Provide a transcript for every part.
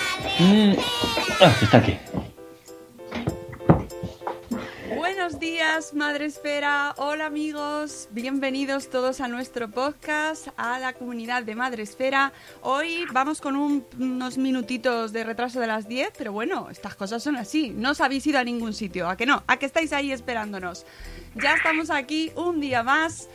Esfera. Ah, está aquí. Buenos días, Madre Esfera. Hola amigos, bienvenidos todos a nuestro podcast, a la comunidad de Madre Esfera. Hoy vamos con un- unos minutitos de retraso de las 10, pero bueno, estas cosas son así. No os habéis ido a ningún sitio, ¿a que no? ¿A que estáis ahí esperándonos? Ya estamos aquí un día más.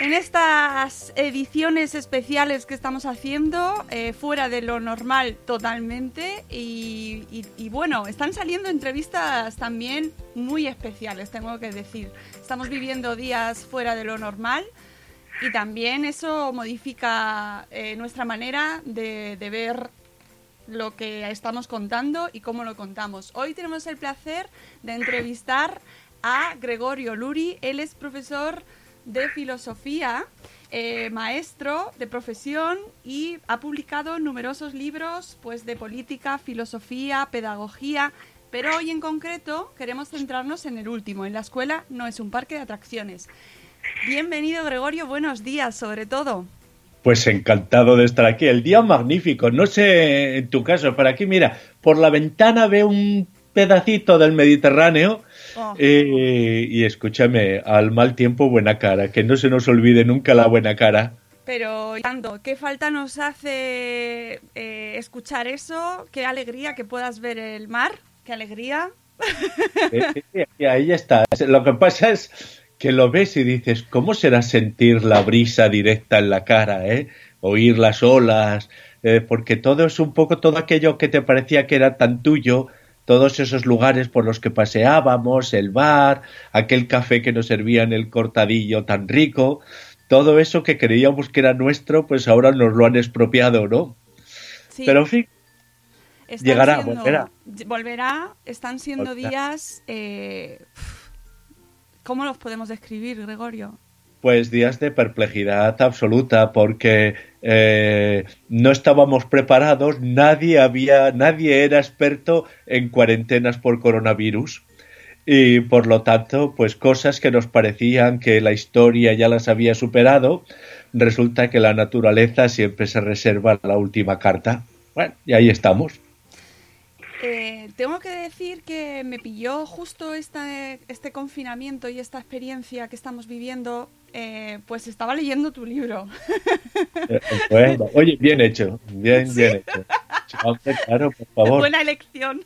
En estas ediciones especiales que estamos haciendo, eh, fuera de lo normal totalmente, y, y- y bueno, están saliendo entrevistas también muy especiales, tengo que decir. Estamos viviendo días fuera de lo normal y también eso modifica eh, nuestra manera de, de ver lo que estamos contando y cómo lo contamos. Hoy tenemos el placer de entrevistar a Gregorio Luri. Él es profesor de filosofía, eh, maestro de profesión y ha publicado numerosos libros pues, de política, filosofía, pedagogía. Pero hoy en concreto queremos centrarnos en el último. En la escuela no es un parque de atracciones. Bienvenido Gregorio, buenos días sobre todo. Pues encantado de estar aquí. El día magnífico. No sé en tu caso, pero aquí, mira, por la ventana veo un pedacito del Mediterráneo. Oh. eh, y escúchame, al mal tiempo, buena cara. Que no se nos olvide nunca la buena cara. Pero, Lando, ¿qué falta nos hace eh, escuchar eso? Qué alegría que puedas ver el mar. Qué alegría. Eh, y ahí está. Lo que pasa es que lo ves y dices, ¿cómo será sentir la brisa directa en la cara, eh? Oír las olas, eh, porque todo es un poco todo aquello que te parecía que era tan tuyo, todos esos lugares por los que paseábamos, el bar, aquel café que nos servía en el cortadillo tan rico, todo eso que creíamos que era nuestro, pues ahora nos lo han expropiado, ¿no? Sí, Pero en fin, están llegará, siendo- volverá. Volverá. Están siendo Volverá. días... eh, ¿Cómo los podemos describir, Gregorio? Pues días de perplejidad absoluta porque eh, no estábamos preparados, nadie había, nadie era experto en cuarentenas por coronavirus y por lo tanto, pues cosas que nos parecían que la historia ya las había superado, resulta que la naturaleza siempre se reserva la última carta. Bueno, y ahí estamos. Eh, tengo que decir que me pilló justo esta, este confinamiento y esta experiencia que estamos viviendo, eh, pues estaba leyendo tu libro. Eh, Bueno, oye, bien hecho, bien, bien hecho. Hombre, claro, por favor. Buena elección.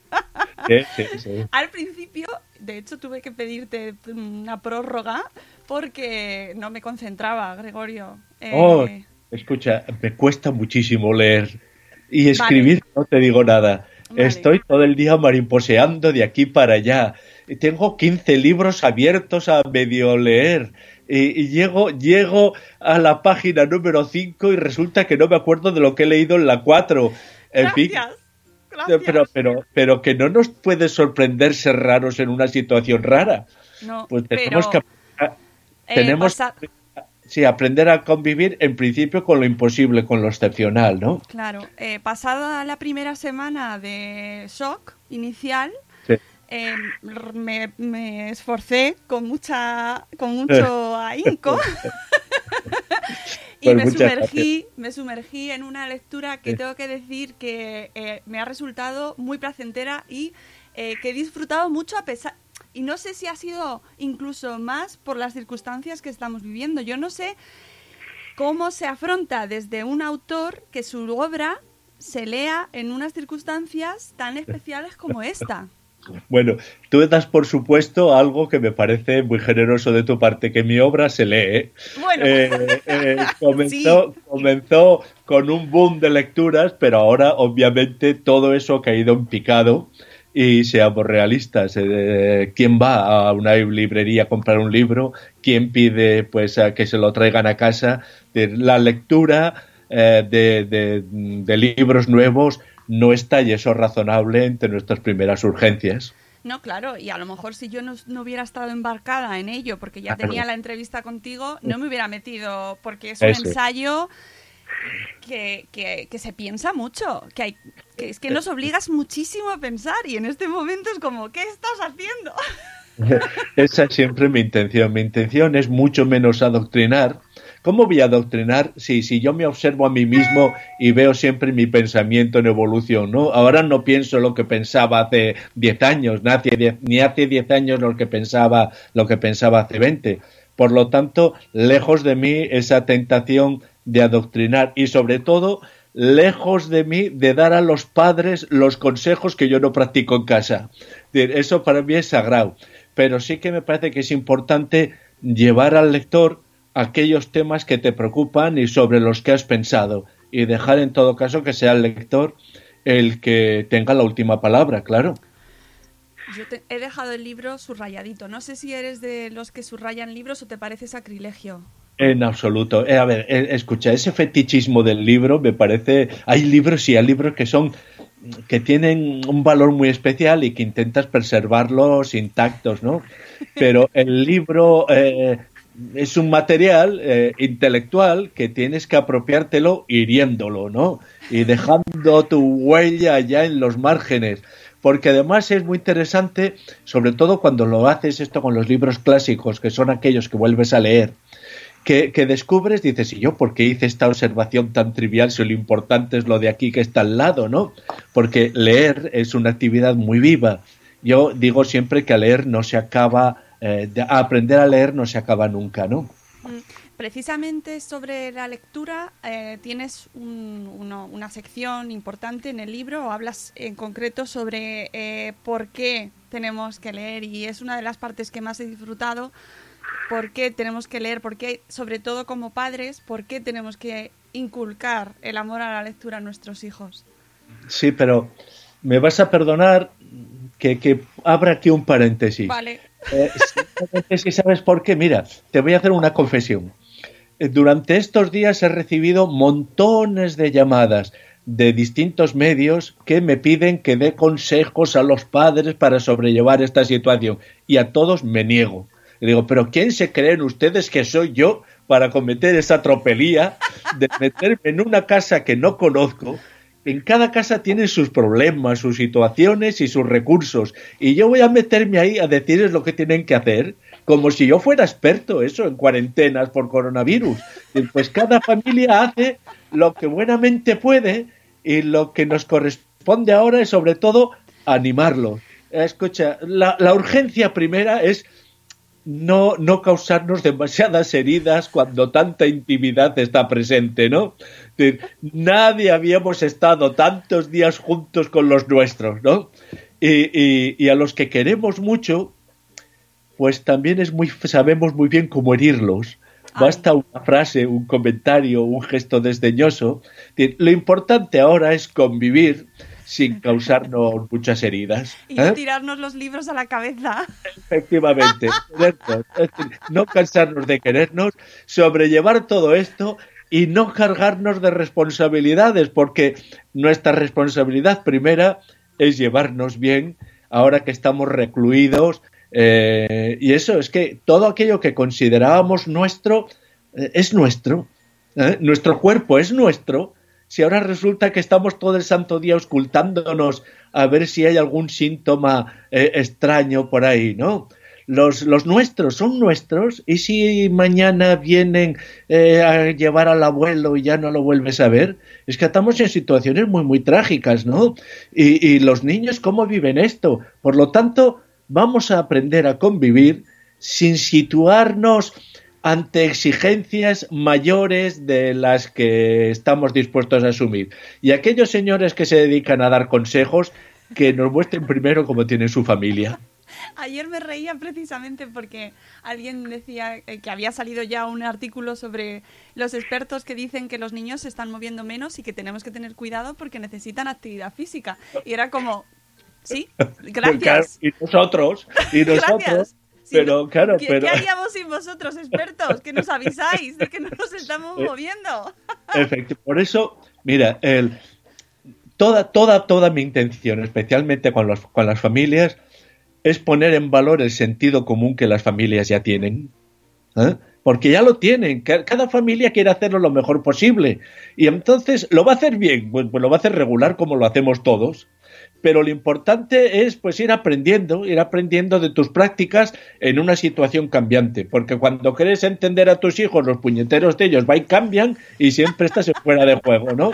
Sí, sí, sí. Al principio, de hecho, tuve que pedirte una prórroga porque no me concentraba, Gregorio. Eh, Oh, escucha, me cuesta muchísimo leer y escribir, no te digo nada. Vale. Estoy todo el día mariposeando de aquí para allá. Tengo 15 libros abiertos a medio leer. Y, y llego, llego a la página número 5 y resulta que no me acuerdo de lo que he leído en la 4. En fin, Gracias. Gracias. pero, pero, pero que no nos puede sorprender ser raros en una situación rara. no, Pues tenemos pero, que eh, tenemos pasa- sí, aprender a convivir en principio con lo imposible, con lo excepcional, ¿no? Claro, eh, pasada la primera semana de shock inicial, Sí. eh, r- me, me esforcé con mucha con mucho ahínco y Pues me muchas sumergí me sumergí en una lectura que Sí. tengo que decir que eh, me ha resultado muy placentera y eh, que he disfrutado mucho a pesar y no sé si ha sido incluso más por las circunstancias que estamos viviendo yo no sé cómo se afronta desde un autor que su obra se lea en unas circunstancias tan especiales como esta. Bueno, tú das por supuesto algo que me parece muy generoso de tu parte, que mi obra se lee. ¿eh? Bueno. Eh, eh, comenzó, comenzó con un boom de lecturas, pero ahora obviamente todo eso ha caído en picado. Y seamos realistas, eh, ¿quién va a una librería a comprar un libro? ¿Quién pide pues a que se lo traigan a casa? De- La lectura eh, de, de- de libros nuevos no está y eso es razonable entre nuestras primeras urgencias. No, claro, y a lo mejor si yo no, no hubiera estado embarcada en ello, porque ya tenía la entrevista contigo, no me hubiera metido, porque es un ensayo que, que- que se piensa mucho, que, hay, que es que nos obligas muchísimo a pensar, y en este momento es como, ¿qué estás haciendo? Esa es siempre mi intención. Mi intención es mucho menos adoctrinar. ¿Cómo voy a adoctrinar si, si yo me observo a mí mismo y veo siempre mi pensamiento en evolución? ¿no? Ahora no pienso lo que pensaba hace 10 años, ni hace 10, ni hace 10 años lo que, pensaba, lo que pensaba hace 20. Por lo tanto, lejos de mí esa tentación de adoctrinar y sobre todo lejos de mí de dar a los padres los consejos que yo no practico en casa. Eso para mí es sagrado. Pero sí que me parece que es importante llevar al lector aquellos temas que te preocupan y sobre los que has pensado y dejar en todo caso que sea el lector el que tenga la última palabra, claro. Yo te- he dejado el libro subrayadito. No sé si eres de los que subrayan libros o te parece sacrilegio. En absoluto. Eh, a ver, eh, escucha, ese fetichismo del libro me parece. Hay libros, sí, hay libros que son que tienen un valor muy especial y que intentas preservarlos intactos, ¿no? Pero el libro eh, es un material eh, intelectual que tienes que apropiártelo hiriéndolo, ¿no? Y dejando tu huella ya en los márgenes. Porque además es muy interesante, sobre todo cuando lo haces esto con los libros clásicos, que son aquellos que vuelves a leer que, que descubres, dices, ¿y yo por qué hice esta observación tan trivial si lo importante es lo de aquí que está al lado, ¿no? Porque leer es una actividad muy viva. Yo digo siempre que a leer no se acaba, eh, de- a aprender a leer no se acaba nunca, ¿no? Mm, Precisamente sobre la lectura eh, tienes un- uno- una sección importante en el libro, o hablas en concreto sobre eh, por qué tenemos que leer y es una de las partes que más he disfrutado, por qué tenemos que leer, por qué, sobre todo como padres, por qué tenemos que inculcar el amor a la lectura a nuestros hijos. Sí, pero me vas a perdonar que, que abra aquí un paréntesis. Vale. Eh, sí, ¿sabes por qué? Mira, te voy a hacer una confesión. Eh, Durante estos días he recibido montones de llamadas de distintos medios que me piden que dé consejos a los padres para sobrellevar esta situación y a todos me niego. Y digo, pero ¿quién se creen ustedes que soy yo para cometer esa tropelía de meterme en una casa que no conozco? En cada casa tiene sus problemas, sus situaciones y sus recursos. Y yo voy a meterme ahí a decirles lo que tienen que hacer, como si yo fuera experto, eso, en cuarentenas por coronavirus. Pues cada familia hace lo que buenamente puede y lo que nos corresponde ahora es sobre todo animarlos. Eh, Escucha, la, la urgencia primera es no, no causarnos demasiadas heridas cuando tanta intimidad está presente, ¿no? Es decir, Nadie habíamos estado tantos días juntos con los nuestros, ¿no? Y, y- y a los que queremos mucho, pues también es muy, sabemos muy bien cómo herirlos. Basta una frase, un comentario, un gesto desdeñoso. Lo importante ahora es convivir sin causarnos muchas heridas. Y ¿eh? no tirarnos los libros a la cabeza. Efectivamente, no cansarnos de querernos, sobrellevar todo esto y no cargarnos de responsabilidades, porque nuestra responsabilidad primera es llevarnos bien ahora que estamos recluidos. Eh, y eso es que todo aquello que considerábamos nuestro eh, es nuestro. ¿eh? Nuestro cuerpo es nuestro. Si ahora resulta que estamos todo el santo día ocultándonos a ver si hay algún síntoma extraño por ahí, ¿no? los, nuestros son nuestros y si mañana vienen eh, a llevar al abuelo y ya no lo vuelves a ver, es que estamos en situaciones muy, muy trágicas, ¿no? Y los niños, ¿cómo viven esto? Por lo tanto, vamos a aprender a convivir sin situarnos ante exigencias mayores de las que estamos dispuestos a asumir. Y aquellos señores que se dedican a dar consejos, que nos muestren primero cómo tiene su familia. Ayer me reía precisamente porque alguien decía eh, que había salido ya un artículo sobre los expertos que dicen que los niños se están moviendo menos y que tenemos que tener cuidado porque necesitan actividad física. Y era como, sí, gracias. y nosotros, y nosotros. Pero claro, ¿qué, pero... ¿Qué haríamos sin vosotros, expertos? Que nos avisáis de que no nos estamos Eh, moviendo. Efectivamente. Por eso, mira, el, toda, toda, toda mi intención, especialmente con, los, con las familias, es poner en valor el sentido común que las familias ya tienen. ¿eh? Porque ya lo tienen. Cada familia quiere hacerlo lo mejor posible. Y entonces, ¿lo va a hacer bien? Pues, pues lo va a hacer regular como lo hacemos todos. Pero lo importante es pues ir aprendiendo, ir aprendiendo de tus prácticas en una situación cambiante. Porque cuando quieres entender a tus hijos, los puñeteros de ellos van y cambian y siempre estás fuera de juego, ¿no?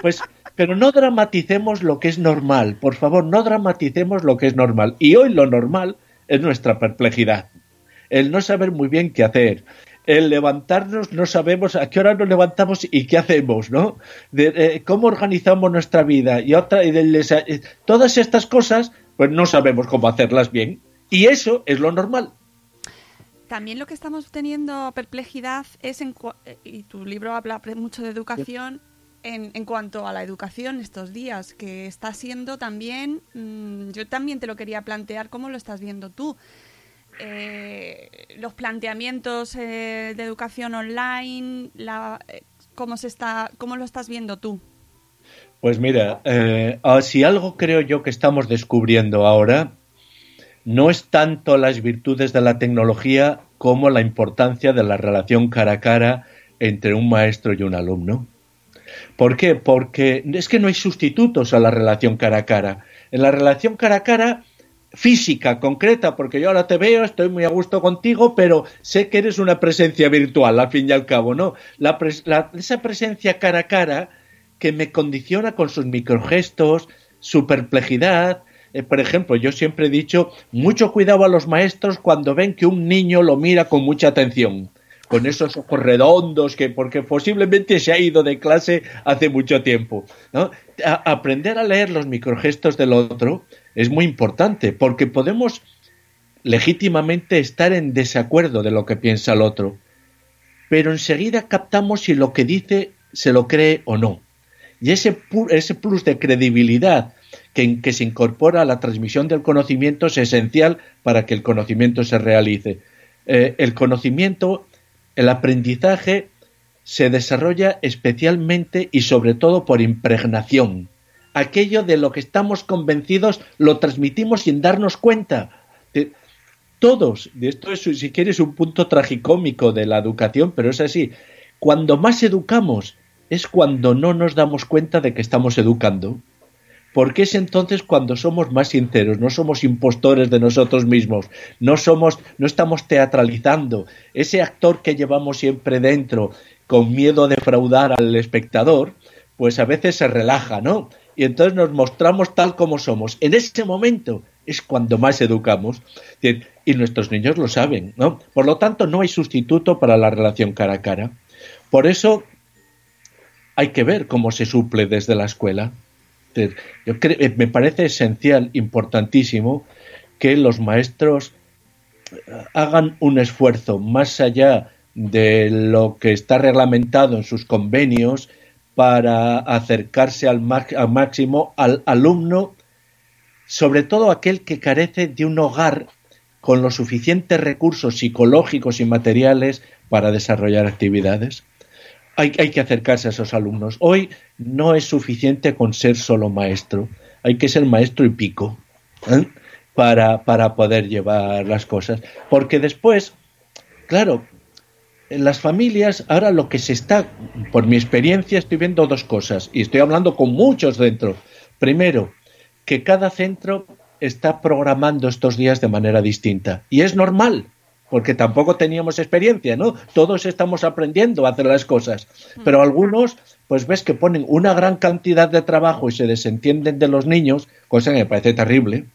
Pues pero no dramaticemos lo que es normal, por favor, no dramaticemos lo que es normal. Y hoy lo normal es nuestra perplejidad, el no saber muy bien qué hacer, el levantarnos, no sabemos a qué hora nos levantamos y qué hacemos, ¿no? De, eh, cómo organizamos nuestra vida y otra y de, todas estas cosas, pues no sabemos cómo hacerlas bien. Y eso es lo normal. También lo que estamos teniendo perplejidad es, en, y tu libro habla mucho de educación, en, en, cuanto a la educación estos días, que está siendo también, mmm, yo también te lo quería plantear, ¿cómo lo estás viendo tú? Eh, los planteamientos eh, de educación online, la, eh, ¿cómo, se está, ¿cómo lo estás viendo tú? Pues mira, eh, si algo creo yo que estamos descubriendo ahora, no es tanto las virtudes de la tecnología como la importancia de la relación cara a cara entre un maestro y un alumno. ¿Por qué? Porque es que no hay sustitutos a la relación cara a cara. En la relación cara a cara, física, concreta, porque yo ahora te veo, estoy muy a gusto contigo, pero sé que eres una presencia virtual, al fin y al cabo, ¿no? La pres la, esa presencia cara a cara que me condiciona con sus microgestos, su perplejidad. Eh, por ejemplo, yo siempre he dicho, mucho cuidado a los maestros cuando ven que un niño lo mira con mucha atención con esos ojos redondos que porque posiblemente se ha ido de clase hace mucho tiempo. ¿no? Aprender a leer los microgestos del otro es muy importante porque podemos legítimamente estar en desacuerdo de lo que piensa el otro, pero enseguida captamos si lo que dice se lo cree o no. Y ese, ese plus de credibilidad que, que se incorpora a la transmisión del conocimiento es esencial para que el conocimiento se realice. Eh, el conocimiento el aprendizaje se desarrolla especialmente y sobre todo por impregnación. Aquello de lo que estamos convencidos lo transmitimos sin darnos cuenta. Todos, esto es si quieres un punto tragicómico de la educación, pero es así. Cuando más educamos es cuando no nos damos cuenta de que estamos educando porque es entonces cuando somos más sinceros, no somos impostores de nosotros mismos, no somos, no estamos teatralizando. Ese actor que llevamos siempre dentro, con miedo a defraudar al espectador, pues a veces se relaja, ¿no? Y entonces nos mostramos tal como somos. En ese momento es cuando más educamos. Y nuestros niños lo saben, ¿no? Por lo tanto, no hay sustituto para la relación cara a cara. Por eso hay que ver cómo se suple desde la escuela. Yo creo, me parece esencial, importantísimo, que los maestros hagan un esfuerzo más allá de lo que está reglamentado en sus convenios para acercarse al, al máximo al alumno, sobre todo aquel que carece de un hogar con los suficientes recursos psicológicos y materiales para desarrollar actividades. hay, hay que acercarse a esos alumnos. Hoy no es suficiente con ser solo maestro, hay que ser maestro y pico ¿eh? para, para poder llevar las cosas. Porque después, claro, las familias, ahora lo que se está, por mi experiencia, estoy viendo dos cosas y estoy hablando con muchos dentro. Primero, que cada centro está programando estos días de manera distinta. Y es normal, porque tampoco teníamos experiencia, ¿no? Todos estamos aprendiendo a hacer las cosas. Pero algunos, pues ves que ponen una gran cantidad de trabajo y se desentienden de los niños, cosa que me parece terrible.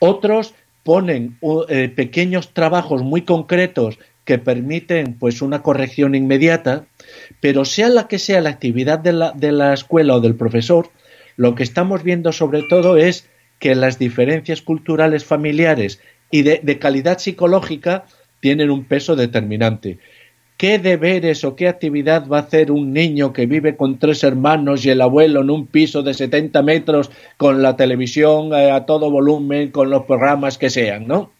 Otros ponen eh, pequeños trabajos muy concretos que permiten pues una corrección inmediata, pero sea la que sea la actividad de la, de la escuela o del profesor, lo que estamos viendo sobre todo es que las diferencias culturales familiares y de, de calidad psicológica tienen un peso determinante. ¿Qué deberes o qué actividad va a hacer un niño que vive con tres hermanos y el abuelo en un piso de 70 metros con la televisión eh, a todo volumen, con los programas que sean, ¿no?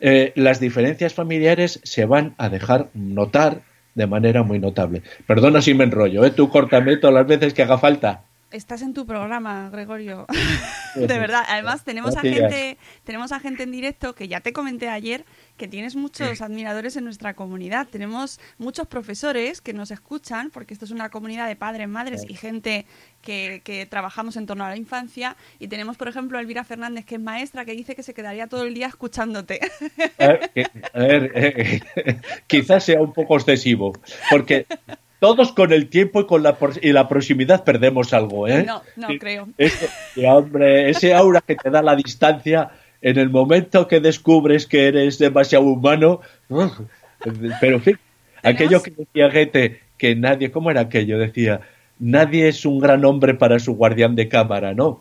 Eh, las diferencias familiares se van a dejar notar de manera muy notable. Perdona si me enrollo, ¿eh? tú córtame todas las veces que haga falta. Estás en tu programa, Gregorio. de verdad. Además, tenemos a gente, tenemos a gente en directo que ya te comenté ayer que tienes muchos admiradores en nuestra comunidad. Tenemos muchos profesores que nos escuchan, porque esto es una comunidad de padres, madres y gente que, que trabajamos en torno a la infancia. Y tenemos, por ejemplo, a Elvira Fernández, que es maestra, que dice que se quedaría todo el día escuchándote. A ver, a ver, eh, quizás sea un poco excesivo, porque todos con el tiempo y con la, y la proximidad perdemos algo, ¿eh? No, no creo. Ese, sí, hombre, ese aura que te da la distancia en el momento que descubres que eres demasiado humano. Pero en fin, aquello que decía Goethe, que nadie, ¿cómo era aquello? Decía, nadie es un gran hombre para su guardián de cámara, ¿no?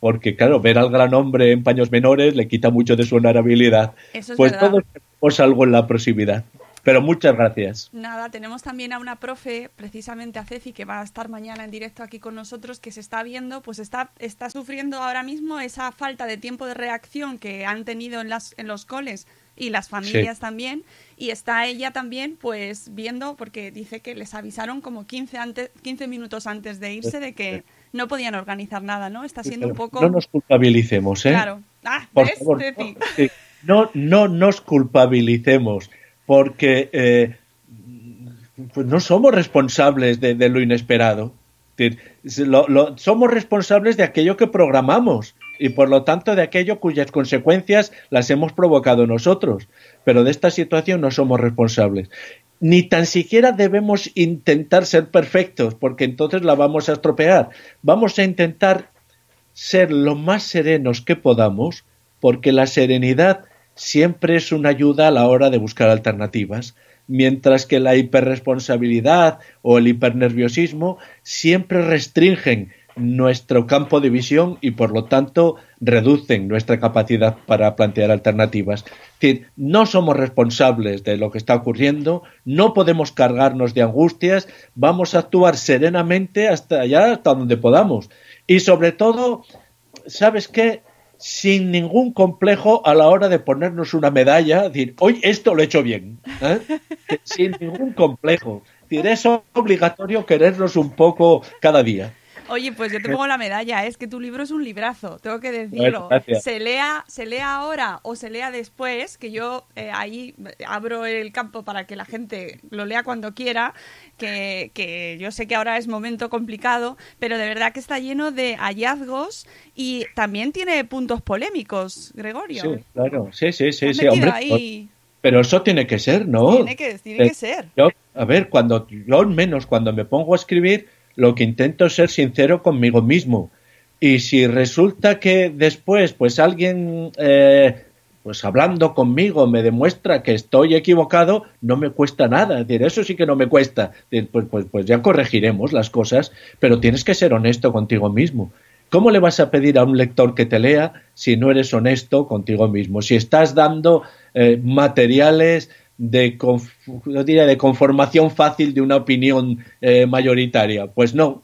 Porque, claro, ver al gran hombre en paños menores le quita mucho de su honorabilidad. Eso es pues verdad. todos tenemos algo en la proximidad. Pero muchas gracias. Nada, tenemos también a una profe, precisamente a Ceci, que va a estar mañana en directo aquí con nosotros, que se está viendo, pues está, está sufriendo ahora mismo esa falta de tiempo de reacción que han tenido en, las, en los coles y las familias Sí. también. Y está ella también, pues viendo, porque dice que les avisaron como 15, antes, 15 minutos antes de irse de que no podían organizar nada, ¿no? Está siendo un Pero poco... No nos culpabilicemos, ¿eh? Claro. Ah, Por ¿ves, favor, Ceci? no, sí, no, no nos culpabilicemos, porque eh, pues no somos responsables de, lo inesperado. Somos responsables de aquello que programamos y por lo tanto de aquello cuyas consecuencias las hemos provocado nosotros. Pero de esta situación no somos responsables. Ni tan siquiera debemos intentar ser perfectos, porque entonces la vamos a estropear. Vamos a intentar ser lo más serenos que podamos, porque la serenidad siempre es una ayuda a la hora de buscar alternativas, mientras que la hiperresponsabilidad o el hipernerviosismo siempre restringen nuestro campo de visión y por lo tanto reducen nuestra capacidad para plantear alternativas. Decir, no somos responsables de lo que está ocurriendo, no podemos cargarnos de angustias, vamos a actuar serenamente hasta allá, hasta donde podamos. Y sobre todo, ¿sabes qué? Sin ningún complejo a la hora de ponernos una medalla, decir, hoy esto lo he hecho bien. ¿eh? Sin ningún complejo. Es obligatorio querernos un poco cada día. Oye, pues yo te pongo la medalla, es que tu libro es un librazo, tengo que decirlo. gracias. se lea, se lea ahora o se lea después, que yo eh, ahí abro el campo para que la gente lo lea cuando quiera, que, que yo sé que ahora es momento complicado, pero de verdad que está lleno de hallazgos y también tiene puntos polémicos, Gregorio. Sí, claro, sí, sí, sí, sí, hombre. ahí. Pero eso tiene que ser, ¿no? Tiene que- tiene Eh, que ser. Yo, a ver, cuando yo al menos cuando me pongo a escribir, lo que intento es ser sincero conmigo mismo. Y si resulta que después, pues alguien, eh, pues hablando conmigo, me demuestra que estoy equivocado, no me cuesta nada. Es decir, eso sí que no me cuesta. Es decir, Pues, pues, pues ya corregiremos las cosas, pero tienes que ser honesto contigo mismo. ¿Cómo le vas a pedir a un lector que te lea si no eres honesto contigo mismo? Si estás dando eh, materiales de, diría de conformación fácil de una opinión eh, mayoritaria. Pues no.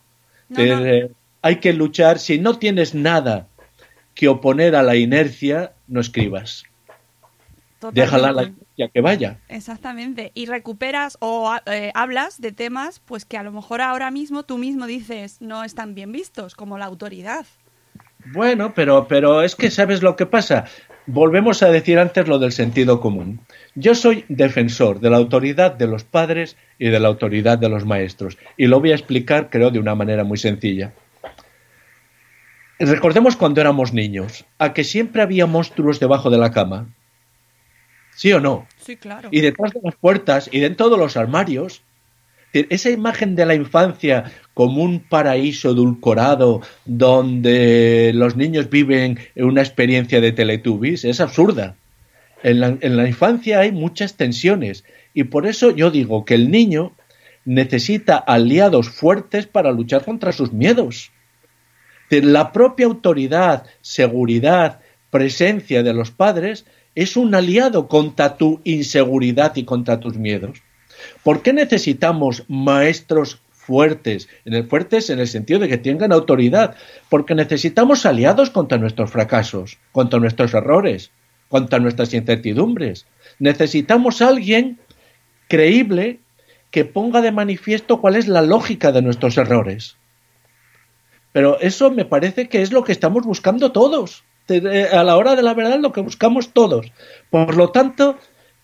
No, no. Eh, hay que luchar. Si no tienes nada que oponer a la inercia, no escribas. Déjala la iglesia que vaya. Exactamente. Y recuperas o eh, hablas de temas pues que a lo mejor ahora mismo tú mismo dices no están bien vistos, como la autoridad. Bueno, pero, pero es que sabes lo que pasa. Volvemos a decir antes lo del sentido común. Yo soy defensor de la autoridad de los padres y de la autoridad de los maestros. Y lo voy a explicar, creo, de una manera muy sencilla. Recordemos cuando éramos niños, a que siempre había monstruos debajo de la cama. ¿Sí o no? Sí, claro. Y detrás de las puertas y dentro de los armarios. Esa imagen de la infancia como un paraíso edulcorado donde los niños viven una experiencia de Teletubbies es absurda. En la, en la infancia hay muchas tensiones y por eso yo digo que el niño necesita aliados fuertes para luchar contra sus miedos. La propia autoridad, seguridad, presencia de los padres es un aliado contra tu inseguridad y contra tus miedos. ¿Por qué necesitamos maestros fuertes? En el fuertes en el sentido de que tengan autoridad, porque necesitamos aliados contra nuestros fracasos, contra nuestros errores, contra nuestras incertidumbres. Necesitamos alguien creíble que ponga de manifiesto cuál es la lógica de nuestros errores. Pero eso me parece que es lo que estamos buscando todos. A la hora de la verdad, lo que buscamos todos. Por lo tanto,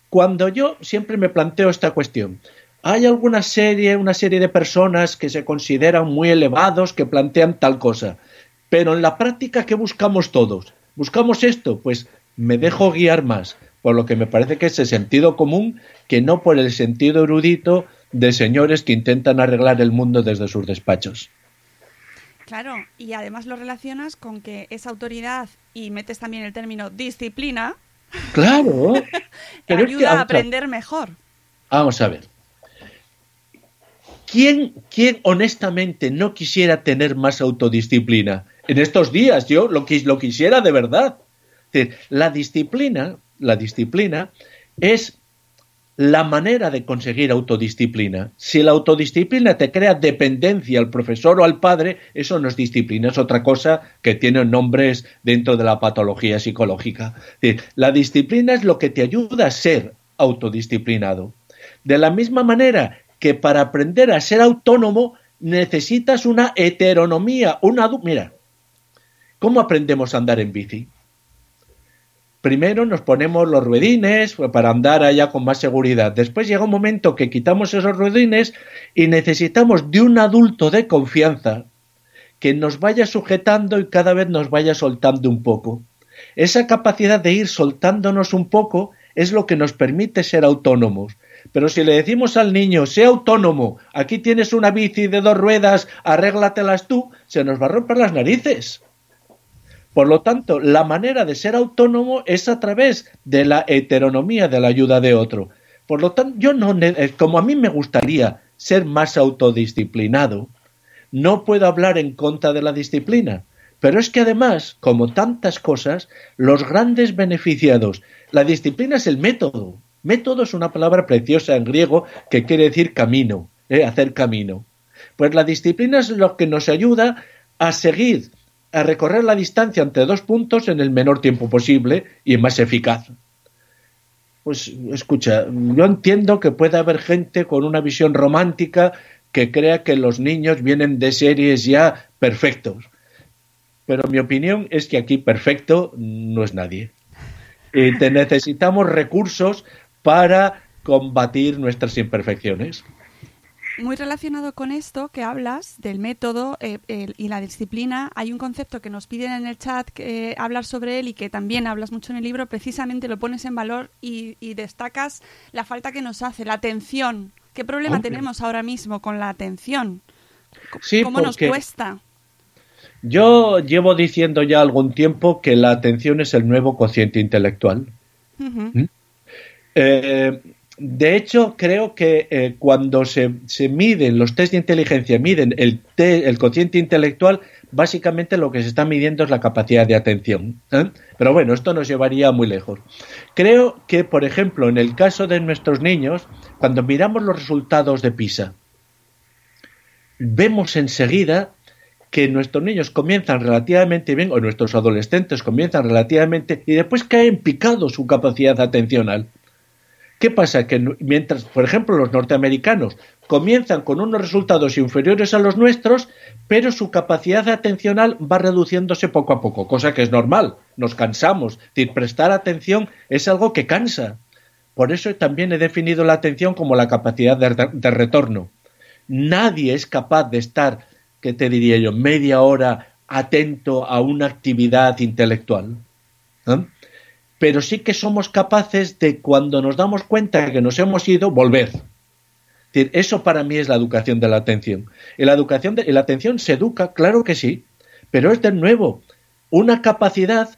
cuando yo siempre me planteo esta cuestión, hay alguna serie, una serie de personas que se consideran muy elevados, que plantean tal cosa. Pero en la práctica, ¿qué buscamos todos? ¿Buscamos esto? Pues me dejo guiar más por lo que me parece que es el sentido común que no por el sentido erudito de señores que intentan arreglar el mundo desde sus despachos. Claro, y además lo relacionas con que esa autoridad, y metes también el término disciplina, claro, pero ayuda a aprender mejor. Vamos a ver. ¿Quién, ¿Quién honestamente no quisiera tener más autodisciplina? En estos días yo lo, lo quisiera de verdad. La disciplina, la disciplina es la manera de conseguir autodisciplina. Si la autodisciplina te crea dependencia al profesor o al padre, eso no es disciplina, es otra cosa que tiene nombres dentro de la patología psicológica. La disciplina es lo que te ayuda a ser autodisciplinado. De la misma manera que para aprender a ser autónomo necesitas una heteronomía, una... Mira, ¿cómo aprendemos a andar en bici? primero nos ponemos los ruedines para andar allá con más seguridad. Después llega un momento que quitamos esos ruedines y necesitamos de un adulto de confianza que nos vaya sujetando y cada vez nos vaya soltando un poco. Esa capacidad de ir soltándonos un poco es lo que nos permite ser autónomos. Pero si le decimos al niño, sé autónomo, aquí tienes una bici de dos ruedas, arréglatelas tú, se nos va a romper las narices. Por lo tanto, la manera de ser autónomo es a través de la heteronomía de la ayuda de otro. Por lo tanto, yo no, eh, como a mí me gustaría ser más autodisciplinado, no puedo hablar en contra de la disciplina. Pero es que además, como tantas cosas, los grandes beneficiados, la disciplina es el método. Método es una palabra preciosa en griego que quiere decir camino, eh, hacer camino. Pues la disciplina es lo que nos ayuda a seguir a recorrer la distancia entre dos puntos en el menor tiempo posible y más eficaz. Pues escucha, yo entiendo que puede haber gente con una visión romántica que crea que los niños vienen de series ya perfectos. Pero mi opinión es que aquí perfecto no es nadie. Y te necesitamos recursos para combatir nuestras imperfecciones muy relacionado con esto que hablas del método eh, y la disciplina, hay un concepto que nos piden en el chat eh, hablar sobre él y que también hablas mucho en el libro, precisamente lo pones en valor y, destacas la falta que nos hace, la atención. ¿Qué problema tenemos ahora mismo con la atención? ¿Cómo nos cuesta? Yo llevo diciendo ya algún tiempo que la atención es el nuevo cociente intelectual. De hecho, creo que eh, cuando se, miden los test de inteligencia, miden el, el cociente intelectual, básicamente lo que se está midiendo es la capacidad de atención. ¿eh? Pero bueno, esto nos llevaría muy lejos. Creo que, por ejemplo, en el caso de nuestros niños, cuando miramos los resultados de PISA, vemos enseguida que nuestros niños comienzan relativamente bien, o nuestros adolescentes comienzan relativamente, y después caen picado su capacidad atencional. ¿Qué pasa? Que mientras, por ejemplo, los norteamericanos comienzan con unos resultados inferiores a los nuestros, pero su capacidad atencional va reduciéndose poco a poco, cosa que es normal, nos cansamos. Es decir, prestar atención es algo que cansa. Por eso también he definido la atención como la capacidad de, retorno. Nadie es capaz de estar, ¿qué te diría yo?, media hora atento a una actividad intelectual. ¿eh? Pero sí que somos capaces de, cuando nos damos cuenta que nos hemos ido, volver. Eso para mí es la educación de la atención. La educación de la atención se educa, claro que sí, pero es de nuevo una capacidad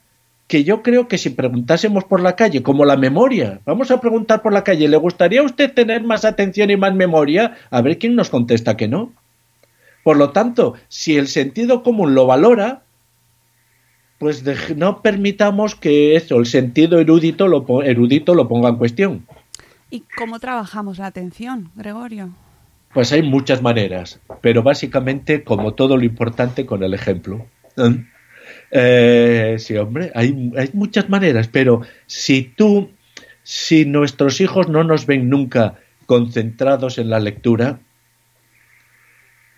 que yo creo que si preguntásemos por la calle, como la memoria, vamos a preguntar por la calle, ¿le gustaría a usted tener más atención y más memoria? A ver quién nos contesta que no. Por lo tanto, si el sentido común lo valora, pues no permitamos que eso, el sentido erudito lo, erudito lo ponga en cuestión. ¿Y cómo trabajamos la atención, Gregorio? Pues hay muchas maneras, pero básicamente, como todo lo importante, con el ejemplo. Eh, sí, hombre, hay, hay muchas maneras, pero si tú, si nuestros hijos no nos ven nunca concentrados en la lectura,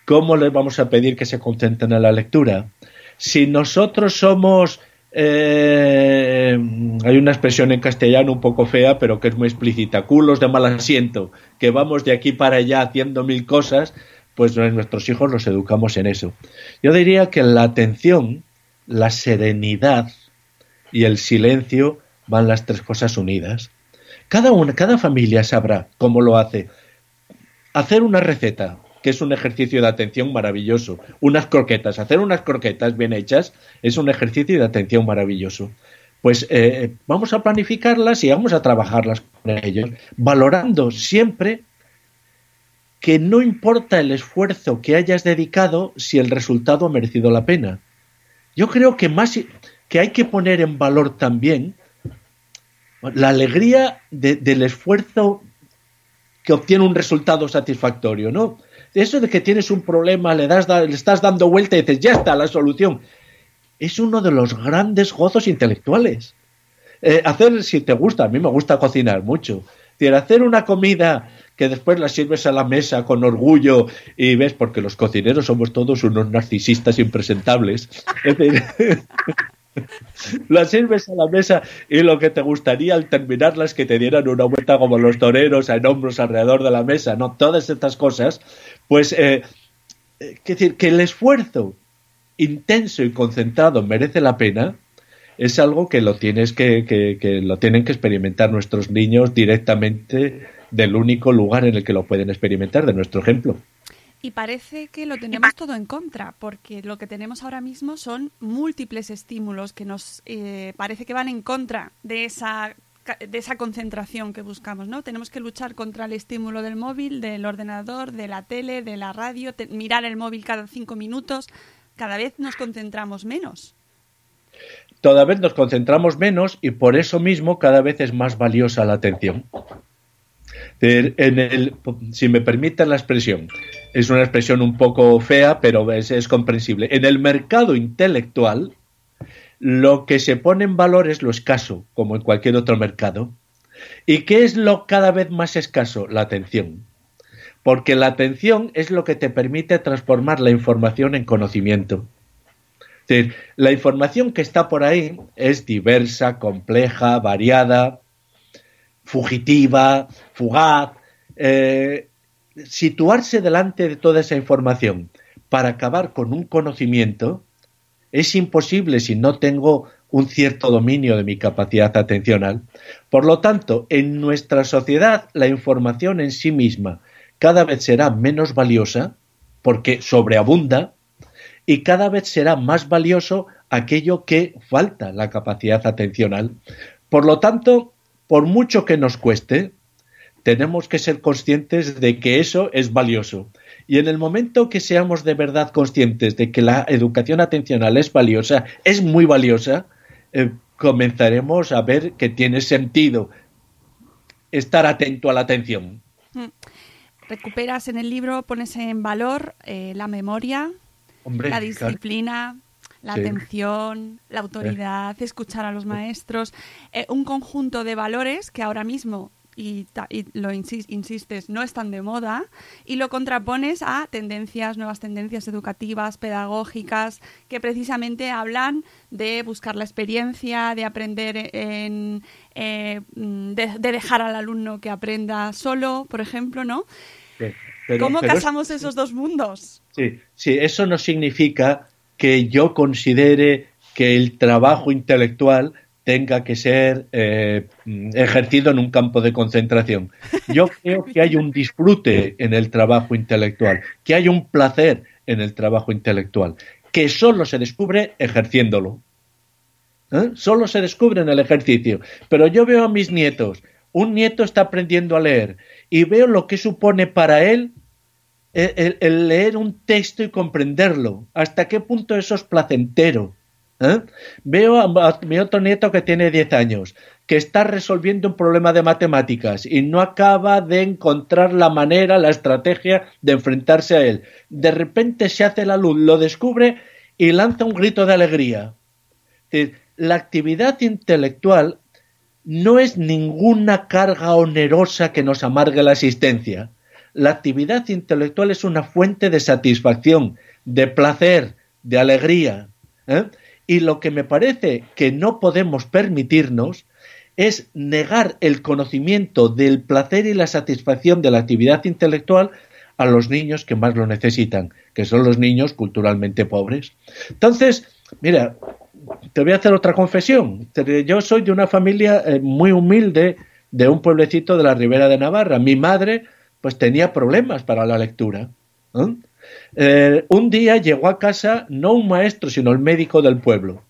¿cómo les vamos a pedir que se concentren en la lectura? Si nosotros somos eh, hay una expresión en castellano un poco fea, pero que es muy explícita, culos de mal asiento, que vamos de aquí para allá haciendo mil cosas, pues nuestros hijos los educamos en eso. Yo diría que la atención, la serenidad y el silencio van las tres cosas unidas. Cada una, cada familia sabrá cómo lo hace. Hacer una receta, que es un ejercicio de atención maravilloso. Unas croquetas, hacer unas croquetas bien hechas es un ejercicio de atención maravilloso. Pues eh, vamos a planificarlas y vamos a trabajarlas con ellos, valorando siempre que no importa el esfuerzo que hayas dedicado si el resultado ha merecido la pena. Yo creo que más que hay que poner en valor también la alegría del esfuerzo que obtiene un resultado satisfactorio, ¿no? Eso de que tienes un problema, le, das, le estás dando vuelta y dices, ya está la solución. Es uno de los grandes gozos intelectuales. Eh, hacer, si te gusta, a mí me gusta cocinar mucho. hacer una comida que después la sirves a la mesa con orgullo y ves, porque los cocineros somos todos unos narcisistas impresentables. Es decir, la sirves a la mesa y lo que te gustaría al terminarla es que te dieran una vuelta como los toreros en hombros alrededor de la mesa, ¿no? Todas estas cosas pues, eh, eh decir, que el esfuerzo intenso y concentrado merece la pena, es algo que lo tienes que, que, lo tienen que experimentar nuestros niños directamente del único lugar en el que lo pueden experimentar, de nuestro ejemplo. Y parece que lo tenemos todo en contra, porque lo que tenemos ahora mismo son múltiples estímulos que nos eh, parece que van en contra de esa de esa concentración que buscamos, ¿no? Tenemos que luchar contra el estímulo del móvil, del ordenador, de la tele, de la radio, mirar el móvil cada cinco minutos. Cada vez nos concentramos menos. Cada vez nos concentramos menos y por eso mismo cada vez es más valiosa la atención. En el, si me permiten la expresión, es una expresión un poco fea, pero es comprensible. En el mercado intelectual, lo que se pone en valor es lo escaso, como en cualquier otro mercado. ¿Y qué es lo cada vez más escaso? La atención. Porque la atención es lo que te permite transformar la información en conocimiento. Es decir, la información que está por ahí es diversa, compleja, variada, fugitiva, fugaz. Eh, situarse delante de toda esa información para acabar con un conocimiento es imposible si no tengo un cierto dominio de mi capacidad atencional. Por lo tanto, en nuestra sociedad la información en sí misma cada vez será menos valiosa porque sobreabunda y cada vez será más valioso aquello que falta la capacidad atencional. Por lo tanto, por mucho que nos cueste, tenemos que ser conscientes de que eso es valioso y en el momento que seamos de verdad conscientes de que la educación atencional es valiosa, es muy valiosa, eh, comenzaremos a ver que tiene sentido estar atento a la atención. Mm. Recuperas en el libro, pones en valor eh, la memoria, Hombre, la claro. disciplina, la Sí. atención, la autoridad, escuchar a los maestros, eh, un conjunto de valores que ahora mismo y, ta- y lo insis- insistes, no están de moda, y lo contrapones a tendencias, nuevas tendencias educativas, pedagógicas, que precisamente hablan de buscar la experiencia, de aprender en, eh, de, de dejar al alumno que aprenda solo, por ejemplo, ¿no? Sí, pero- ¿Cómo pero es- casamos esos dos mundos? Sí, sí, eso no significa que yo considere que el trabajo intelectual tenga que ser eh, ejercido en un campo de concentración. Yo creo que hay un disfrute en el trabajo intelectual, que hay un placer en el trabajo intelectual, que solo se descubre ejerciéndolo. ¿Eh? Solo se descubre en el ejercicio. Pero yo veo a mis nietos, un nieto está aprendiendo a leer y veo lo que supone para él el, el- el leer un texto y comprenderlo. ¿Hasta qué punto eso es placentero? ¿Eh? Veo a, a mi otro nieto que tiene 10 años, que está resolviendo un problema de matemáticas y no acaba de encontrar la manera, la estrategia de enfrentarse a él. De repente se hace la luz, lo descubre y lanza un grito de alegría. La actividad intelectual no es ninguna carga onerosa que nos amargue la existencia. La actividad intelectual es una fuente de satisfacción, de placer, de alegría. ¿eh? Y lo que me parece que no podemos permitirnos es negar el conocimiento del placer y la satisfacción de la actividad intelectual a los niños que más lo necesitan, que son los niños culturalmente pobres. Entonces, mira, te voy a hacer otra confesión. Yo soy de una familia eh, muy humilde de un pueblecito de la Ribera de Navarra. Mi madre pues tenía problemas para la lectura. ¿eh? Eh, un día llegó a casa no un maestro, sino el médico del pueblo.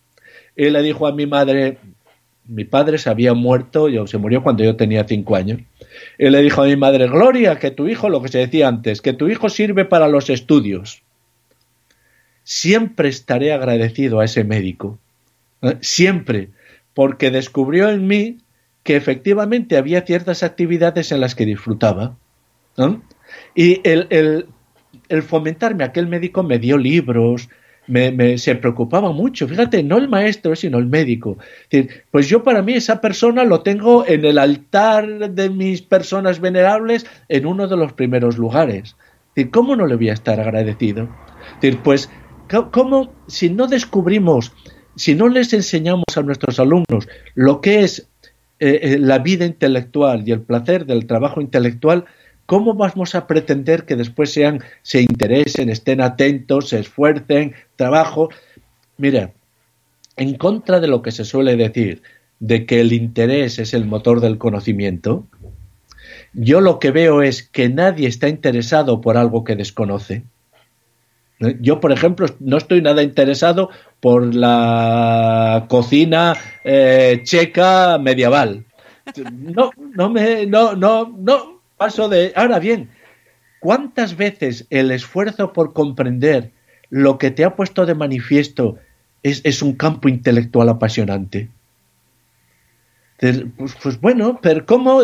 Y le dijo a mi madre, mi padre se había muerto, yo, se murió cuando yo tenía cinco años. Y le dijo a mi madre, Gloria, que tu hijo, lo que se decía antes, que tu hijo sirve para los estudios. Siempre estaré agradecido a ese médico. ¿eh? Siempre. Porque descubrió en mí que efectivamente había ciertas actividades en las que disfrutaba. Y el- el fomentarme, aquel médico me dio libros, me, se preocupaba mucho. Fíjate, no el maestro, sino el médico. Pues yo para mí esa persona lo tengo en el altar de mis personas venerables en uno de los primeros lugares. Es decir, ¿cómo no le voy a estar agradecido? Pues, ¿cómo si no descubrimos, si no les enseñamos a nuestros alumnos lo que es eh, eh, la vida intelectual y el placer del trabajo intelectual, ¿cómo vamos a pretender que después sean, se interesen, estén atentos, se esfuercen, trabajo? Mira, en contra de lo que se suele decir, de que el interés es el motor del conocimiento, yo lo que veo es que nadie está interesado por algo que desconoce. Yo, por ejemplo, no estoy nada interesado por la cocina eh, checa medieval. No, no me, no, no, no paso de. Ahora bien, ¿cuántas veces el esfuerzo por comprender lo que te ha puesto de manifiesto es, es un campo intelectual apasionante? Pues, pues bueno, pero como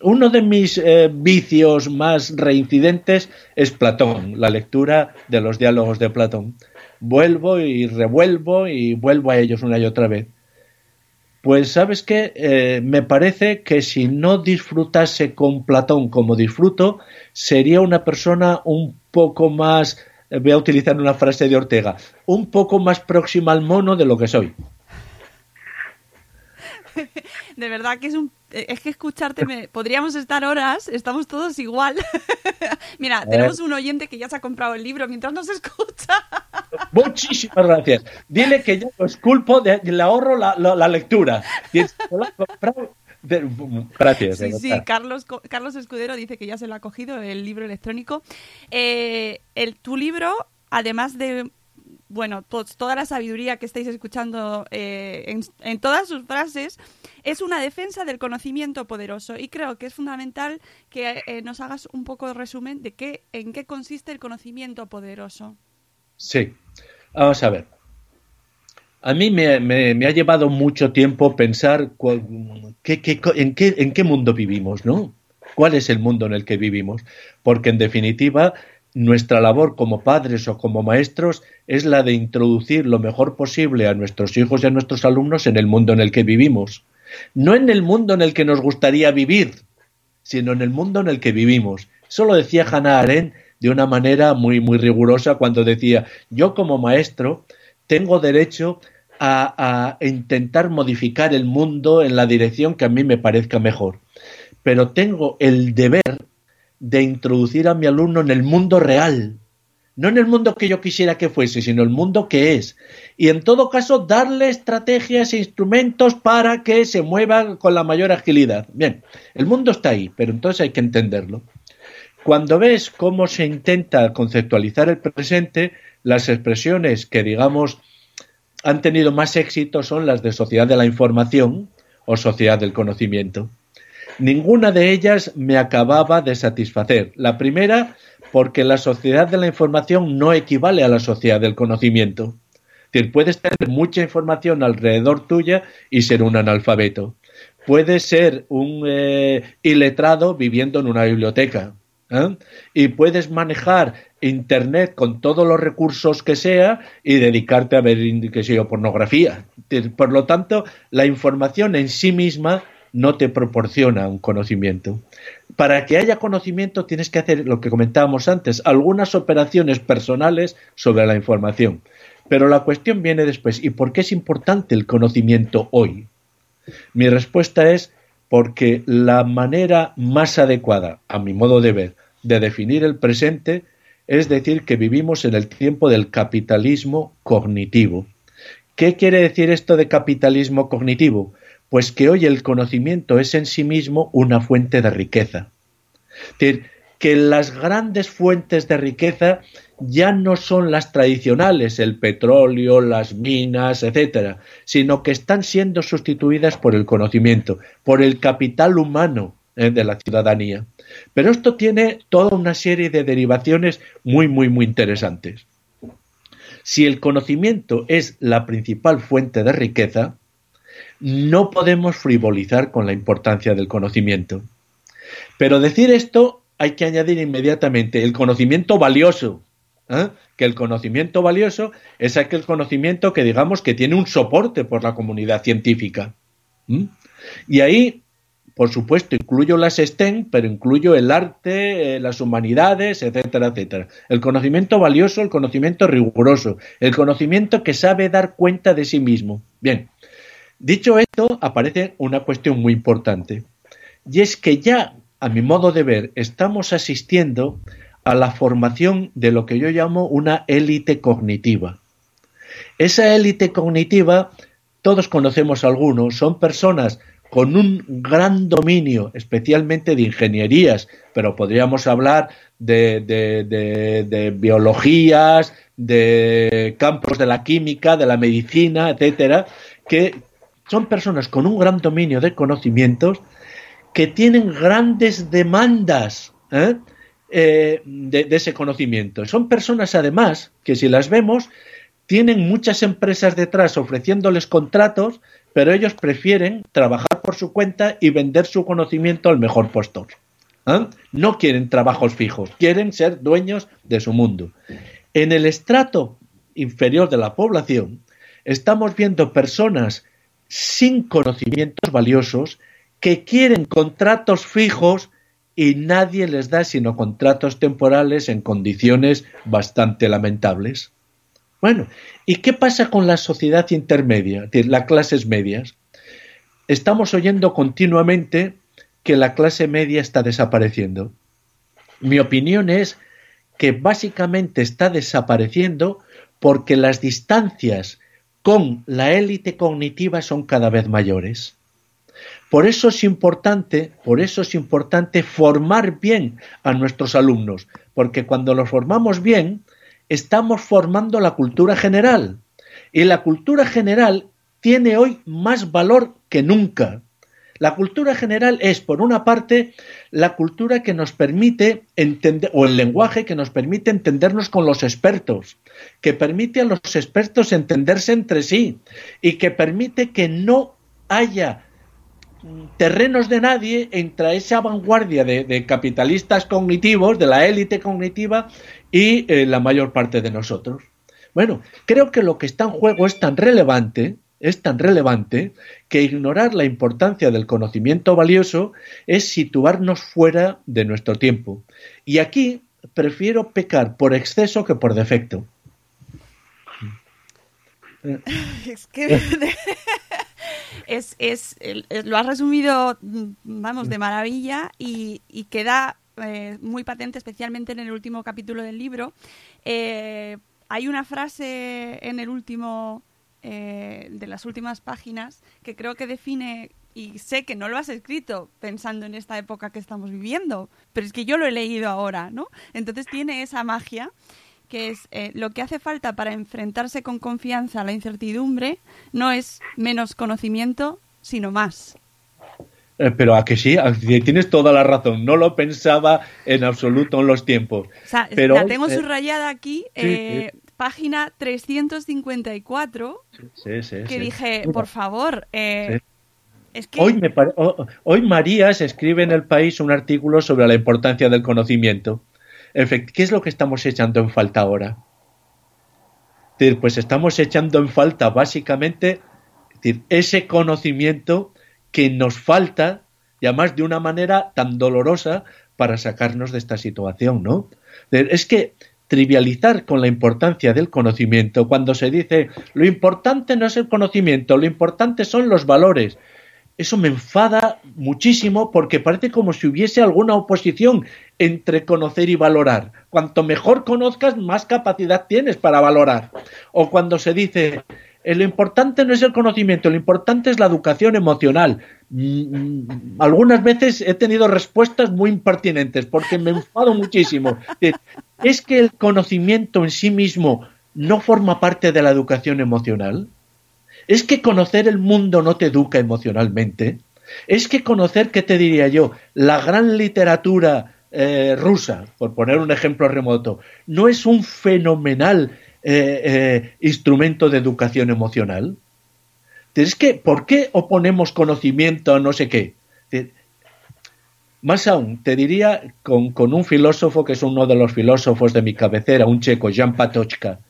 uno de mis eh, vicios más reincidentes es Platón, la lectura de los diálogos de Platón. Vuelvo y revuelvo y vuelvo a ellos una y otra vez. Pues sabes qué, Eh, me parece que si no disfrutase con Platón como disfruto, sería una persona un poco más, eh, voy a utilizar una frase de Ortega, un poco más próxima al mono de lo que soy. De verdad que es un es que escucharte me podríamos estar horas, estamos todos igual. Mira, tenemos un oyente que ya se ha comprado el libro mientras nos escucha. Muchísimas gracias. Dile que yo lo esculpo, de, le ahorro la, la, la lectura. Y es- lo ha comprado de- gracias. Sí, sí. Carlos, Carlos Escudero dice que ya se lo ha cogido el libro electrónico. Eh, el, tu libro, además de, bueno, to- toda la sabiduría que estáis escuchando eh, en, en todas sus frases, es una defensa del conocimiento poderoso. Y creo que es fundamental que eh, nos hagas un poco de resumen de qué, en qué consiste el conocimiento poderoso. Sí. Vamos a ver. A mí me, me- ha llevado mucho tiempo pensar cuál- qué- en, qué, en qué mundo vivimos, ¿no? ¿Cuál es el mundo en el que vivimos? Porque en definitiva nuestra labor como padres o como maestros es la de introducir lo mejor posible a nuestros hijos y a nuestros alumnos en el mundo en el que vivimos. No en el mundo en el que nos gustaría vivir, sino en el mundo en el que vivimos. Eso lo decía Hannah Arendt de una manera muy, muy rigurosa cuando decía, yo como maestro tengo derecho a, a intentar modificar el mundo en la dirección que a mí me parezca mejor, pero tengo el deber de introducir a mi alumno en el mundo real, no en el mundo que yo quisiera que fuese, sino el mundo que es. Y en todo caso, darle estrategias e instrumentos para que se mueva con la mayor agilidad. Bien, el mundo está ahí, pero entonces hay que entenderlo. Cuando ves cómo se intenta conceptualizar el presente, las expresiones que, digamos, han tenido más éxito son las de sociedad de la información o sociedad del conocimiento. Ninguna de ellas me acababa de satisfacer. La primera, porque la sociedad de la información no equivale a la sociedad del conocimiento. Es puedes tener mucha información alrededor tuya y ser un analfabeto. Puedes ser un eh, iletrado viviendo en una biblioteca. ¿eh? Y puedes manejar Internet con todos los recursos que sea y dedicarte a ver, qué sé yo, pornografía. Por lo tanto, la información en sí misma no te proporciona un conocimiento. Para que haya conocimiento tienes que hacer lo que comentábamos antes, algunas operaciones personales sobre la información. Pero la cuestión viene después, ¿y por qué es importante el conocimiento hoy? Mi respuesta es porque la manera más adecuada, a mi modo de ver, de definir el presente es decir que vivimos en el tiempo del capitalismo cognitivo. ¿Qué quiere decir esto de capitalismo cognitivo? Pues que hoy el conocimiento es en sí mismo una fuente de riqueza. Es decir, que las grandes fuentes de riqueza ya no son las tradicionales, el petróleo, las minas, etcétera, sino que están siendo sustituidas por el conocimiento, por el capital humano eh, de la ciudadanía. Pero esto tiene toda una serie de derivaciones muy, muy, muy interesantes. Si el conocimiento es la principal fuente de riqueza, no podemos frivolizar con la importancia del conocimiento. Pero decir esto hay que añadir inmediatamente el conocimiento valioso, ¿eh? que el conocimiento valioso es aquel conocimiento que digamos que tiene un soporte por la comunidad científica. Y ahí por supuesto, incluyo las STEM, pero incluyo el arte, eh, las humanidades, etcétera, etcétera. El conocimiento valioso, el conocimiento riguroso, el conocimiento que sabe dar cuenta de sí mismo. Bien, dicho esto, aparece una cuestión muy importante. Y es que ya, a mi modo de ver, estamos asistiendo a la formación de lo que yo llamo una élite cognitiva. Esa élite cognitiva, todos conocemos algunos, son personas con un gran dominio, especialmente de ingenierías, pero podríamos hablar de, de, biologías, de campos de la química, de la medicina, etcétera, que son personas con un gran dominio de conocimientos que tienen grandes demandas ¿eh? Eh, de, ese conocimiento. Son personas, además, que si las vemos, tienen muchas empresas detrás ofreciéndoles contratos pero ellos prefieren trabajar por su cuenta y vender su conocimiento al mejor postor. ¿Ah? No quieren trabajos fijos, quieren ser dueños de su mundo. En el estrato inferior de la población estamos viendo personas sin conocimientos valiosos que quieren contratos fijos y nadie les da sino contratos temporales en condiciones bastante lamentables. Bueno, ¿y qué pasa con la sociedad intermedia, las clases medias? Estamos oyendo continuamente que la clase media está desapareciendo. Mi opinión es que básicamente está desapareciendo porque las distancias con la élite cognitiva son cada vez mayores. Por eso es importante, por eso es importante formar bien a nuestros alumnos, porque cuando los formamos bien, estamos formando la cultura general. Y la cultura general tiene hoy más valor que nunca. La cultura general es, por una parte, la cultura que nos permite entender, o el lenguaje que nos permite entendernos con los expertos, que permite a los expertos entenderse entre sí y que permite que no haya terrenos de nadie entre esa vanguardia de, capitalistas cognitivos, de la élite cognitiva y eh, la mayor parte de nosotros. Bueno, creo que lo que está en juego es tan relevante, es tan relevante, que ignorar la importancia del conocimiento valioso es situarnos fuera de nuestro tiempo. Y aquí prefiero pecar por exceso que por defecto. Es que es, lo has resumido, vamos, de maravilla y, queda eh, muy patente, especialmente en el último capítulo del libro. Eh, hay una frase en el último, eh, de las últimas páginas, que creo que define y sé que no lo has escrito pensando en esta época que estamos viviendo, pero es que yo lo he leído ahora, ¿no? Entonces tiene esa magia que es eh, lo que hace falta para enfrentarse con confianza a la incertidumbre no es menos conocimiento, sino más. Eh, pero a que sí, tienes toda la razón. No lo pensaba en absoluto en los tiempos. pero, la tengo subrayada aquí, página 354, que dije, por favor, es que... hoy, me hoy María se escribe en El País un artículo sobre la importancia del conocimiento. ¿Qué es lo que estamos echando en falta ahora? Pues estamos echando en falta básicamente ese conocimiento que nos falta y además de una manera tan dolorosa para sacarnos de esta situación, ¿no? Es que trivializar con la importancia del conocimiento cuando se dice lo importante no es el conocimiento, lo importante son los valores eso me enfada muchísimo porque parece como si hubiese alguna oposición entre conocer y valorar. Cuanto mejor conozcas, más capacidad tienes para valorar. O cuando se dice, eh, lo importante no es el conocimiento, lo importante es la educación emocional. Algunas veces he tenido respuestas muy impertinentes porque me enfado muchísimo. ¿Es que el conocimiento en sí mismo no forma parte de la educación emocional? Es que conocer el mundo no te educa emocionalmente. Es que conocer, ¿qué te diría yo? La gran literatura eh, rusa, por poner un ejemplo remoto, no es un fenomenal eh, eh, instrumento de educación emocional. Es que, ¿por qué oponemos conocimiento a no sé qué? Más aún, te diría con, un filósofo que es uno de los filósofos de mi cabecera, un checo, Jan Patochka,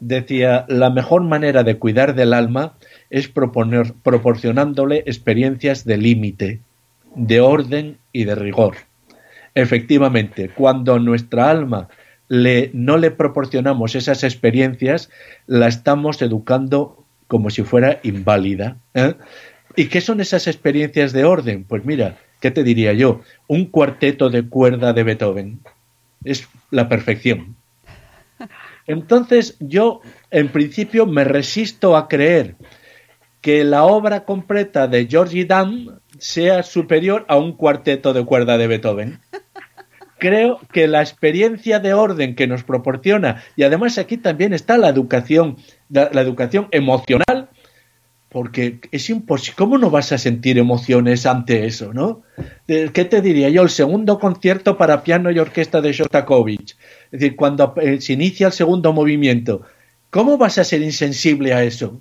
decía, la mejor manera de cuidar del alma es proporcionándole experiencias de límite, de orden y de rigor. Efectivamente, cuando nuestra alma le, no le proporcionamos esas experiencias, la estamos educando como si fuera inválida. ¿eh? ¿Y qué son esas experiencias de orden? Pues mira, ¿qué te diría yo? Un cuarteto de cuerda de Beethoven. Es la perfección. Entonces yo, en principio, me resisto a creer que la obra completa de Georgie Dam sea superior a un cuarteto de cuerda de Beethoven. Creo que la experiencia de orden que nos proporciona, y además aquí también está la educación, la, educación emocional, porque es imposible, ¿cómo no vas a sentir emociones ante eso, no? ¿Qué te diría yo? El segundo concierto para piano y orquesta de Shostakovich es decir, cuando eh, se inicia el segundo movimiento, ¿cómo vas a ser insensible a eso?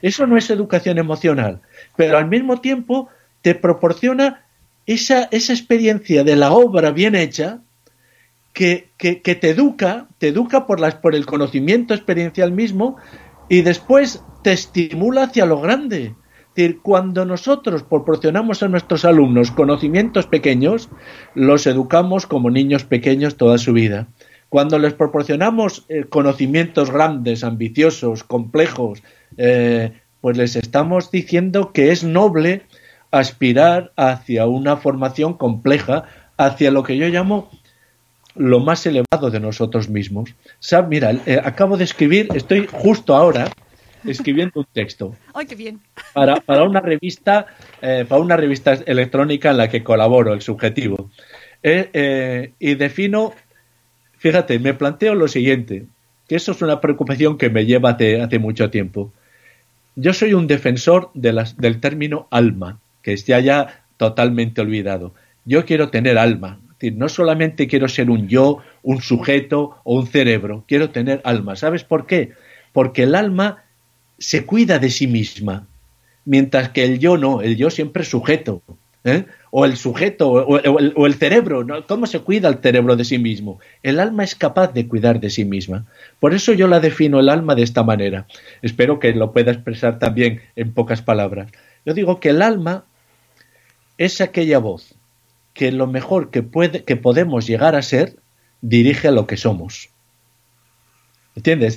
Eso no es educación emocional, pero al mismo tiempo te proporciona esa, esa experiencia de la obra bien hecha que, que, te educa, te educa por, las, por el conocimiento experiencial mismo y después te estimula hacia lo grande. Es decir, cuando nosotros proporcionamos a nuestros alumnos conocimientos pequeños, los educamos como niños pequeños toda su vida. Cuando les proporcionamos eh, conocimientos grandes, ambiciosos, complejos, eh, pues les estamos diciendo que es noble aspirar hacia una formación compleja, hacia lo que yo llamo lo más elevado de nosotros mismos. ¿Sab? Mira, eh, acabo de escribir, estoy justo ahora escribiendo un texto. ¡Ay, qué bien! Para, para una revista, para una revista electrónica en la que colaboro, el subjetivo. y defino Fíjate, me planteo lo siguiente, que eso es una preocupación que me lleva hace, mucho tiempo. Yo soy un defensor del término alma, que está ya totalmente olvidado. Yo quiero tener alma, no solamente quiero ser un yo, un sujeto o un cerebro, quiero tener alma. ¿Sabes por qué? Porque el alma se cuida de sí misma. mientras que el yo no, el yo siempre es sujeto. ¿eh? O el sujeto, o, o el, o el cerebro, ¿no? ¿cómo se cuida el cerebro de sí mismo? El alma es capaz de cuidar de sí misma. Por eso yo la defino el alma de esta manera. Espero que lo pueda expresar también en pocas palabras. Yo digo que el alma es aquella voz que lo mejor que, puede, que podemos llegar a ser dirige a lo que somos. ¿Entiendes?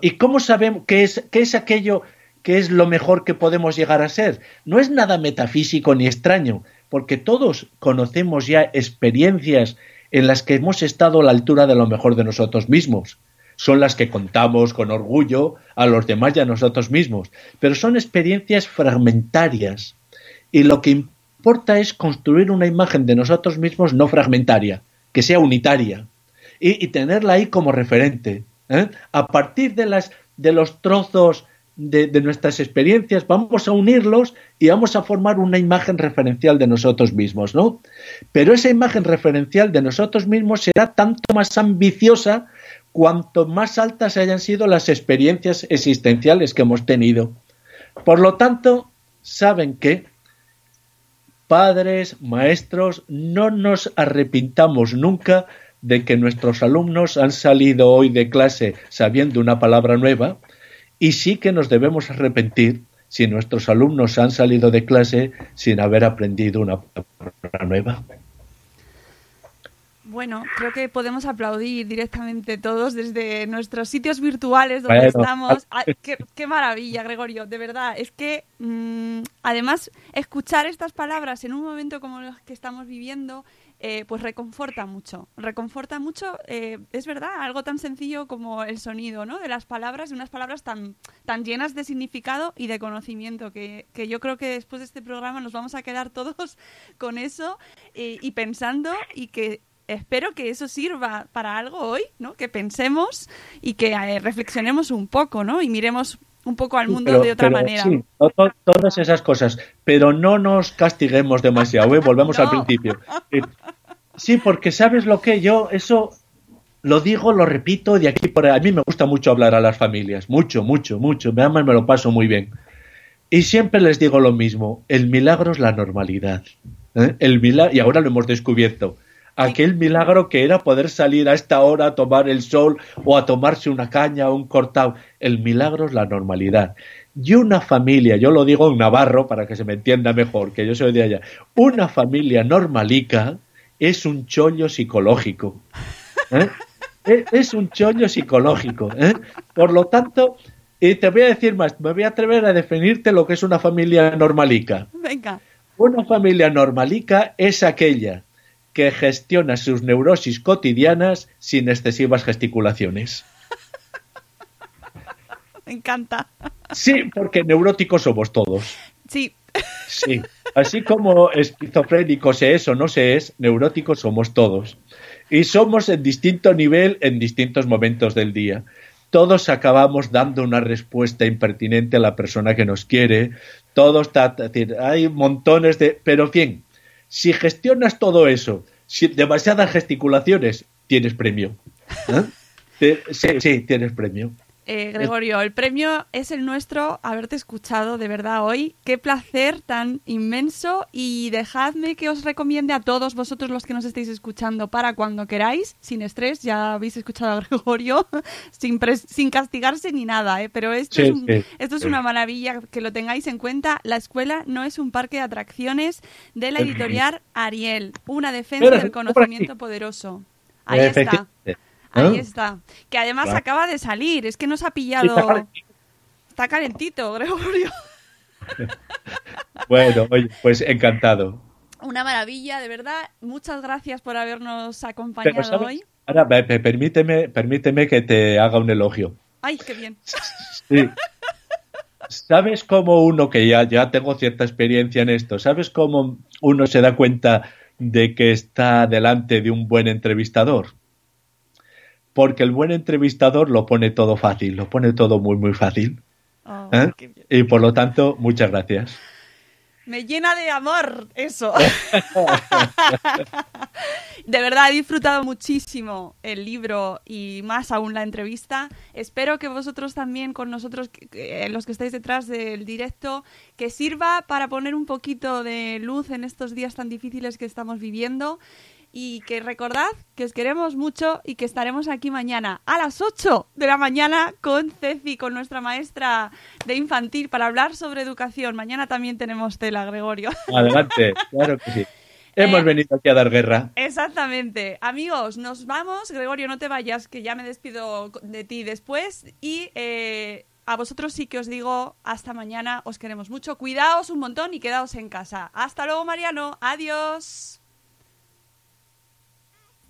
¿Y cómo sabemos qué es, qué es aquello que es lo mejor que podemos llegar a ser? No es nada metafísico ni extraño, porque todos conocemos ya experiencias en las que hemos estado a la altura de lo mejor de nosotros mismos. Son las que contamos con orgullo a los demás y a nosotros mismos, pero son experiencias fragmentarias. Y lo que importa es construir una imagen de nosotros mismos no fragmentaria, que sea unitaria, y, tenerla ahí como referente. ¿eh? A partir de, las, de los trozos de, de nuestras experiencias, vamos a unirlos y vamos a formar una imagen referencial de nosotros mismos, ¿no? Pero esa imagen referencial de nosotros mismos será tanto más ambiciosa cuanto más altas hayan sido las experiencias existenciales que hemos tenido. Por lo tanto, saben que padres, maestros, no nos arrepintamos nunca de que nuestros alumnos han salido hoy de clase sabiendo una palabra nueva y sí que nos debemos arrepentir si nuestros alumnos han salido de clase sin haber aprendido una palabra nueva. Bueno, creo que podemos aplaudir directamente todos desde nuestros sitios virtuales donde Bueno. estamos. Ah, qué, qué maravilla, Gregorio, de verdad. Es que, mm, además, escuchar estas palabras en un momento como los que estamos viviendo, eh, pues reconforta mucho. Reconforta mucho, eh, es verdad, algo tan sencillo como el sonido, ¿no? De las palabras, de unas palabras tan, tan llenas de significado y de conocimiento, que, que yo creo que después de este programa nos vamos a quedar todos con eso eh, y pensando y que espero que eso sirva para algo hoy, ¿no? Que pensemos y que eh, reflexionemos un poco, ¿no? Y miremos un poco al mundo Pero- de otra pero manera. sí, to- to- todas esas cosas, pero no nos castiguemos demasiado, ¿eh? volvemos al principio. Sí, porque sabes lo que yo, eso lo digo, lo repito de aquí por ahí. A mí me gusta mucho hablar a las familias, mucho, mucho, mucho. Me aman, me lo paso muy bien. Y siempre les digo lo mismo, el milagro es la normalidad. ¿eh? El mila- y ahora lo hemos descubierto. Aquel milagro que era poder salir a esta hora a tomar el sol o a tomarse una caña o un cortado. El milagro es la normalidad. Y una familia, yo lo digo en navarro para que se me entienda mejor, que yo soy de allá, una familia normalica es un chollo psicológico. ¿eh? Es- un chollo psicológico. ¿eh? Por lo tanto, y te voy a decir más, me voy a atrever a definirte lo que es una familia normalica. Venga. Una familia normalica es aquella que gestiona sus neurosis cotidianas sin excesivas gesticulaciones. Me encanta. Sí, porque neuróticos somos todos. Sí, Sí. Así como esquizofrénicos se es o no se es, neuróticos somos todos. Y somos en distinto nivel en distintos momentos del día. Todos acabamos dando una respuesta impertinente a la persona que nos quiere. Todos, hay montones de... Pero bien, si gestionas todo eso, sin demasiadas gesticulaciones, tienes premio. ¿Eh? Sí, tienes premio. Eh, Gregorio, el premio es el nuestro haberte escuchado de verdad hoy. Qué placer tan inmenso y dejadme que os recomiende a todos vosotros los que nos estéis escuchando para cuando queráis, sin estrés, ya habéis escuchado a Gregorio, sin, pres- sin castigarse ni nada, ¿eh? pero esto, Sí, es, un- sí, esto es sí. una maravilla que lo tengáis en cuenta. La escuela no es un parque de atracciones de la editorial Ariel, una defensa del conocimiento poderoso. Ahí está. Ahí ¿Eh? está. Que además Claro. acaba de salir. Es que nos ha Sí, pillado. está calentito. Está calentito, Gregorio. Bueno, oye, pues encantado. Una maravilla, de verdad. Muchas gracias por habernos acompañado hoy. Ahora, pe- pe- permíteme, permíteme que te haga un elogio. Ay, qué bien. Sí. ¿Sabes cómo uno, que ya, ya tengo cierta experiencia en esto, ¿sabes cómo uno se da cuenta de que está delante de un buen entrevistador? Porque el buen entrevistador lo pone todo fácil, lo pone todo muy, muy fácil. Oh, ¿eh? Y por lo tanto, muchas gracias. Me llena de amor eso. de verdad he disfrutado muchísimo el libro y más aún la entrevista. Espero que vosotros también con nosotros, los que estáis detrás del directo, que sirva para poner un poquito de luz en estos días tan difíciles que estamos viviendo y que recordad que os queremos mucho y que estaremos aquí mañana a las 8 de la mañana con Ceci, con nuestra maestra de infantil, para hablar sobre educación. Mañana también tenemos tela, Gregorio. Adelante, claro que sí. Hemos Eh, venido aquí a dar guerra. Exactamente. Amigos, nos vamos. Gregorio, no te vayas, que ya me despido de ti después. Y eh, a vosotros sí que os digo hasta mañana. Os queremos mucho. Cuidaos un montón y quedaos en casa. Hasta luego, Mariano. Adiós.